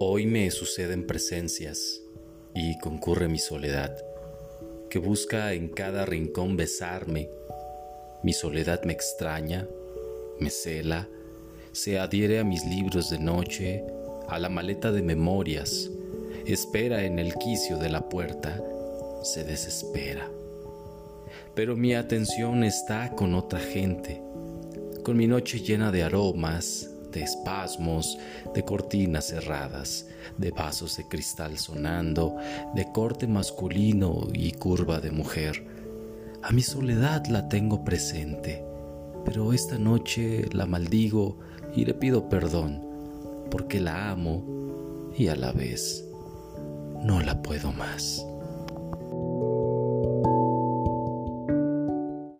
Hoy me suceden presencias y concurre mi soledad, que busca en cada rincón besarme. Mi soledad me extraña, me cela, se adhiere a mis libros de noche, a la maleta de memorias, espera en el quicio de la puerta, se desespera. Pero mi atención está con otra gente, con mi noche llena de aromas, de espasmos, de cortinas cerradas, de vasos de cristal sonando, de corte masculino y curva de mujer. A mi soledad la tengo presente, pero esta noche la maldigo y le pido perdón, porque la amo y a la vez no la puedo más.